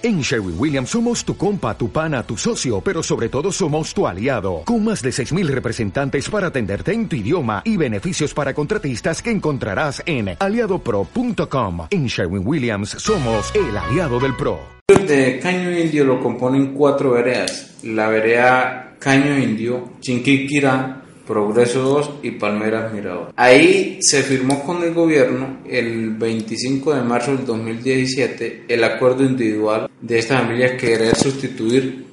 En Sherwin Williams somos tu compa, tu pana, tu socio, pero sobre todo somos tu aliado, con más de 6.000 representantes para atenderte en tu idioma y beneficios para contratistas que encontrarás en aliadopro.com. En Sherwin Williams somos el aliado del PRO. De Caño Indio lo componen cuatro veredas. La vereda Caño Indio, Chinquiquirá, Progreso 2 y Palmeras Mirador. Ahí se firmó con el gobierno el 25 de marzo del 2017 el acuerdo individual de esta familia querer sustituir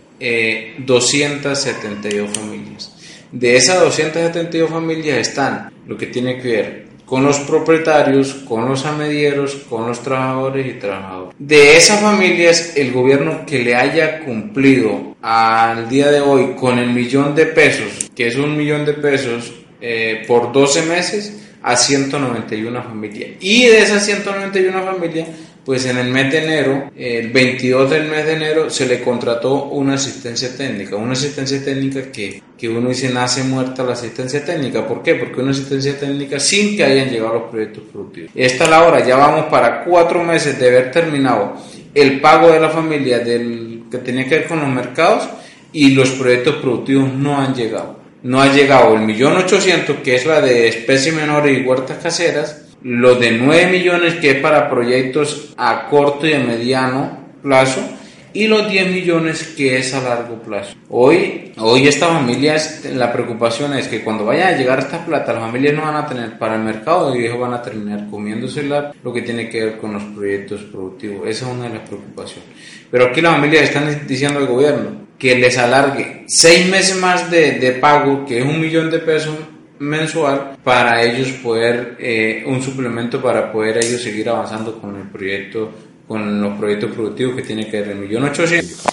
272 eh, familias. De esas 272 familias están lo que tiene que ver con los propietarios, con los amedieros, con los trabajadores y trabajadores. De esas familias, el gobierno que le haya cumplido al día de hoy con el millón de pesos, que es un millón de pesos eh, por 12 meses, a 191 familias. Y de esas 191 familias, pues en el mes de enero, el 22 del mes de enero, se le contrató una asistencia técnica. Una asistencia técnica que, que uno dice nace muerta la asistencia técnica. ¿Por qué? Porque una asistencia técnica sin que hayan llegado los proyectos productivos. Esta es la hora, ya vamos para cuatro meses de haber terminado el pago de la familia del, que tenía que ver con los mercados y los proyectos productivos no han llegado. No ha llegado el millón ochocientos, que es la de especies menores y huertas caseras, los de 9 millones que es para proyectos a corto y a mediano plazo y los 10 millones que es a largo plazo. Hoy, hoy estas familias, la preocupación es que cuando vayan a llegar estas plata, las familias no van a tener para el mercado y ellos van a terminar comiéndosela lo que tiene que ver con los proyectos productivos. Esa es una de las preocupaciones. Pero aquí las familias están diciendo al gobierno que les alargue seis meses más de, de pago, que es un millón de pesos mensual para ellos poder eh, un suplemento para poder ellos seguir avanzando con el proyecto con los proyectos productivos que tiene que ver el millón ochocientos.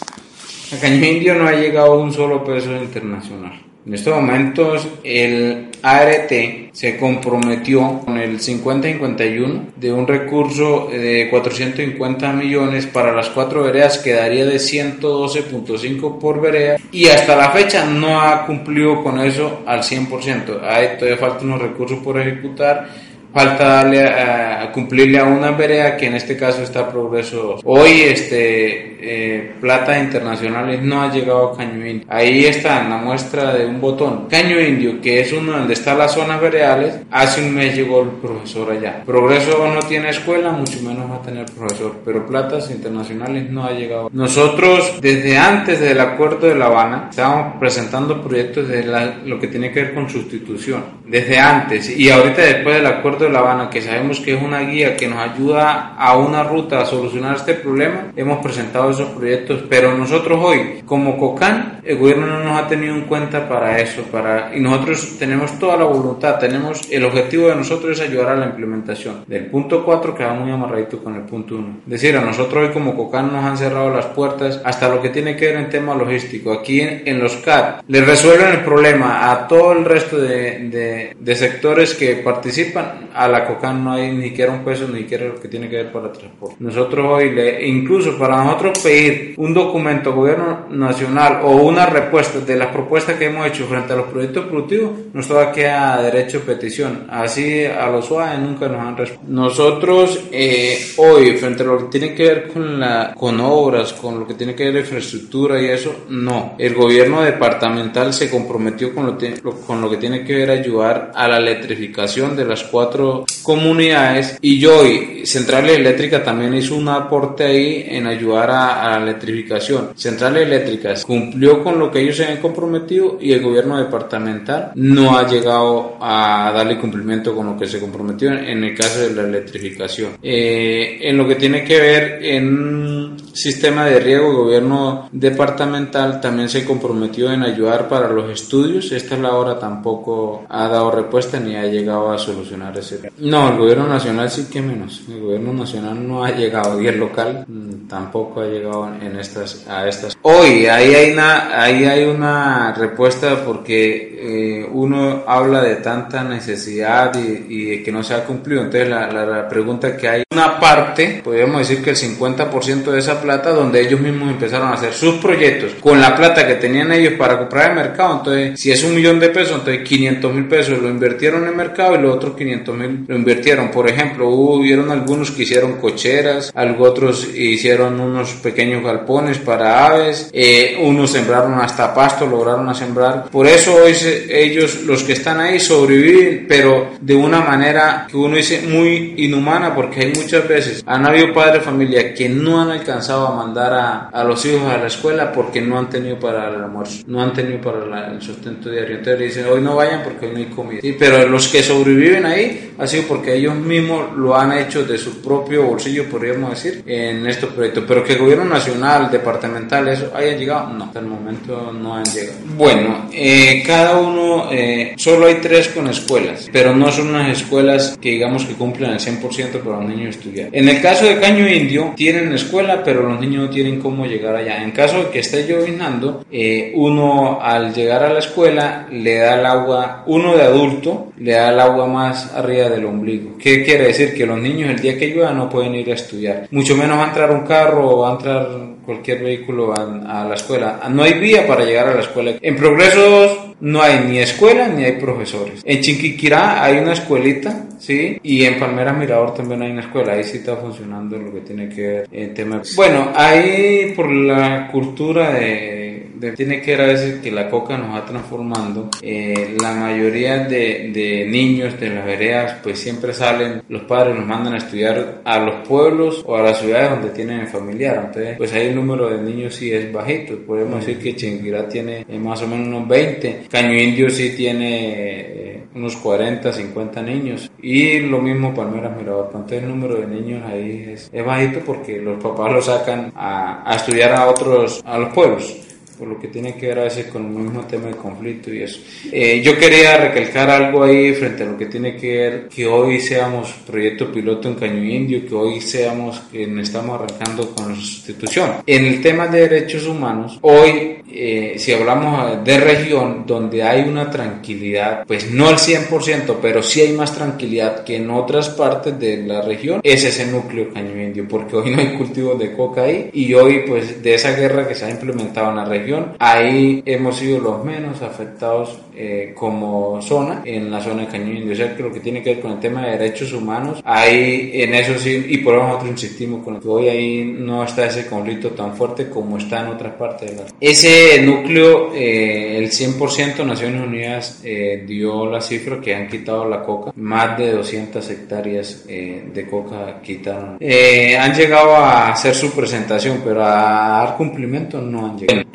A Caño Indio no ha llegado un solo peso internacional en estos momentos el ART se comprometió con el 50-51 de un recurso de 450 millones para las cuatro veredas que daría de 112.5 por vereda y hasta la fecha no ha cumplido con eso al 100%. Hay todavía falta unos recursos por ejecutar falta darle a, cumplirle a una vereda que en este caso está progreso. Hoy este eh, plata internacionales no ha llegado a Caño Indio. Ahí está la muestra de un botón. Caño Indio, que es uno donde están las zonas veredales, hace un mes llegó el profesor allá. Progreso no tiene escuela, mucho menos va a tener profesor, pero platas internacionales no ha llegado. Nosotros desde antes del acuerdo de La Habana estábamos presentando proyectos de lo que tiene que ver con sustitución. Desde antes y ahorita después del acuerdo de La Habana, que sabemos que es una guía que nos ayuda a una ruta a solucionar este problema, hemos presentado esos proyectos, pero nosotros hoy, como COCAN, el gobierno no nos ha tenido en cuenta para eso, para, y nosotros tenemos toda la voluntad, tenemos, el objetivo de nosotros es ayudar a la implementación del punto 4 que va muy amarradito con el punto 1. Es decir, a nosotros hoy como COCAN nos han cerrado las puertas hasta lo que tiene que ver en tema logístico. Aquí en, los CAT le resuelven el problema a todo el resto de, de, de sectores que participan a la COCAN no hay ni siquiera un peso, ni siquiera lo que tiene que ver para el transporte. Nosotros hoy, le, incluso para nosotros pedir un documento gobierno nacional o una respuesta de las propuestas que hemos hecho frente a los proyectos productivos, nos toca queda derecho de petición. Así a los UAE nunca nos han respondido. Nosotros eh, hoy, frente a lo que tiene que ver con, la, con obras, con lo que tiene que ver con infraestructura y eso, no. El gobierno departamental se comprometió con lo, con lo que tiene que ver ayudar a la electrificación de las cuatro comunidades y hoy Centrales Eléctricas también hizo un aporte ahí en ayudar a, la electrificación. Centrales Eléctricas cumplió con lo que ellos se habían comprometido y el gobierno departamental no ha llegado a darle cumplimiento con lo que se comprometió en, el caso de la electrificación. Eh, en lo que tiene que ver en sistema de riego, gobierno departamental también se comprometió en ayudar para los estudios. Esta es la hora tampoco ha dado respuesta ni ha llegado a solucionar ese no, el gobierno nacional sí que menos. El gobierno nacional no ha llegado y el local mm, tampoco ha llegado en estas, a estas. Hoy ahí hay una, ahí hay una respuesta porque eh, uno habla de tanta necesidad y, de que no se ha cumplido. Entonces la, la, pregunta que hay, una parte, podríamos decir que el 50% de esa plata donde ellos mismos empezaron a hacer sus proyectos con la plata que tenían ellos para comprar el mercado. Entonces, si es un millón de pesos, entonces 500 mil pesos lo invirtieron en el mercado y los otros 500 mil lo invirtieron. Por ejemplo, hubieron algunos que hicieron cocheras, algunos otros hicieron unos pequeños galpones para aves, eh, unos sembraron hasta pasto, lograron sembrar. Por eso hoy ellos, los que están ahí, sobreviven, pero de una manera que uno dice muy inhumana, porque hay muchas veces, han habido padres de familia que no han alcanzado a mandar a, a los hijos a la escuela porque no han tenido para el almuerzo, no han tenido para el sustento diario. Entonces dicen, hoy no vayan porque hoy no hay comida. Sí, pero los que sobreviven ahí ha sido porque ellos mismos lo han hecho de su propio bolsillo, podríamos decir, en estos proyectos. Pero que el gobierno nacional, departamental, eso haya llegado, no, hasta el momento no han llegado. Bueno, eh, cada uno, eh, solo hay tres con escuelas, pero no son unas escuelas que digamos que cumplen el 100% para los niños estudiar. En el caso de Caño Indio, tienen escuela, pero los niños no tienen cómo llegar allá. En caso de que esté llovinando, eh, uno al llegar a la escuela le da el agua, uno de adulto le da el agua más arriba del ombligo. ¿Qué quiere decir? Que los niños el día que llueva no pueden ir a estudiar. Mucho menos va a entrar un carro o va a entrar cualquier vehículo a, a la escuela. No hay vía para llegar a la escuela. En progresos no hay ni escuela ni hay profesores. En Chinquiquirá hay una escuelita, ¿sí? Y en Palmera Mirador también hay una escuela. Ahí sí está funcionando lo que tiene que ver en tema. Bueno, ahí por la cultura de, tiene que ver a veces que la coca nos va transformando. Eh, la mayoría de, de niños de las veredas, pues siempre salen, los padres los mandan a estudiar a los pueblos o a las ciudades donde tienen familiar. Entonces, pues ahí el número de niños sí es bajito. Podemos decir que Chinquiquirá tiene eh, más o menos unos 20 Caño Indio sí tiene eh, unos 40, 50 niños. Y lo mismo Palmeras Mirador. Entonces el número de niños ahí es, es bajito porque los papás lo sacan a, a estudiar a otros, a los pueblos por lo que tiene que ver a veces con el mismo tema de conflicto y eso. Eh, yo quería recalcar algo ahí frente a lo que tiene que ver que hoy seamos proyecto piloto en Caño Indio, que hoy seamos que estamos arrancando con la sustitución. En el tema de derechos humanos, hoy eh, si hablamos de región donde hay una tranquilidad, pues no al 100%, pero sí hay más tranquilidad que en otras partes de la región, es ese núcleo Caño Indio, porque hoy no hay cultivos de coca ahí y hoy pues de esa guerra que se ha implementado en la región, ahí hemos sido los menos afectados eh, como zona en la zona de Cañón sea, que lo que tiene que ver con el tema de derechos humanos, ahí en eso sí, y por eso nosotros insistimos con que hoy ahí no está ese conflicto tan fuerte como está en otras partes de la Ese núcleo, eh, el 100% Naciones Unidas eh, dio la cifra que han quitado la coca, más de 200 hectáreas de coca quitaron. han llegado a hacer su presentación, pero a dar cumplimiento no han llegado.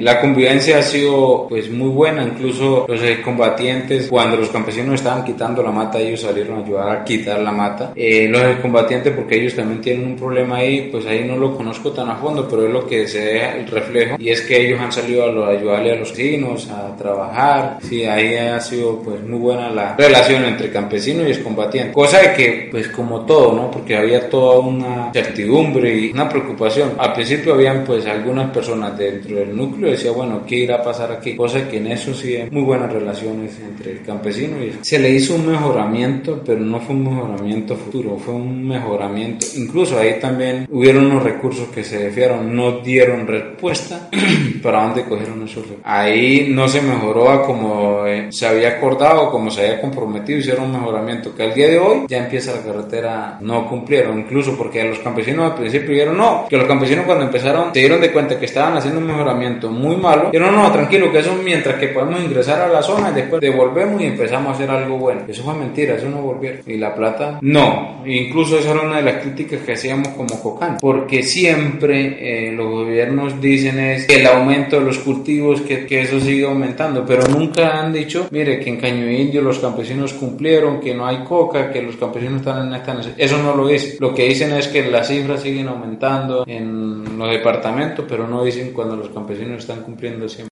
la convivencia ha sido pues muy buena, incluso los combatientes, cuando los campesinos estaban quitando la mata, ellos salieron a ayudar a quitar la mata. Eh, los combatientes, porque ellos también tienen un problema ahí, pues ahí no lo conozco tan a fondo, pero es lo que se deja el reflejo, y es que ellos han salido a, ayudarle a los vecinos, a trabajar, sí, ahí ha sido pues muy buena la relación entre campesinos y combatientes, cosa de que pues como todo, ¿no? Porque había toda una certidumbre y una preocupación. Al principio habían pues algunas personas dentro del núcleo decía, bueno, ¿qué irá a pasar aquí? Cosa que en eso sí hay muy buenas relaciones entre el campesino y se le hizo un mejoramiento, pero no fue un mejoramiento futuro, fue un mejoramiento. Incluso ahí también hubieron unos recursos que se desfiaron, no dieron respuesta para dónde cogieron esos recursos. Ahí no se mejoró a como eh, se había acordado, como se había comprometido, hicieron un mejoramiento que al día de hoy ya empieza la carretera, no cumplieron, incluso porque los campesinos al principio dijeron no, que los campesinos cuando empezaron se dieron de cuenta que estaban haciendo un mejoramiento muy malo. Yo no, no, tranquilo, que eso mientras que podemos ingresar a la zona y después devolvemos y empezamos a hacer algo bueno. Eso fue mentira, eso no volvió. Y la plata, no. Incluso esa era una de las críticas que hacíamos como Cocán, porque siempre eh, los gobiernos dicen es el aumento de los cultivos, que, que, eso sigue aumentando, pero nunca han dicho, mire, que en Caño Indio los campesinos cumplieron, que no hay coca, que los campesinos están en esta necesidad. Eso no lo dicen. Lo que dicen es que las cifras siguen aumentando en los departamentos, pero no dicen cuando los campesinos están cumpliendo siempre.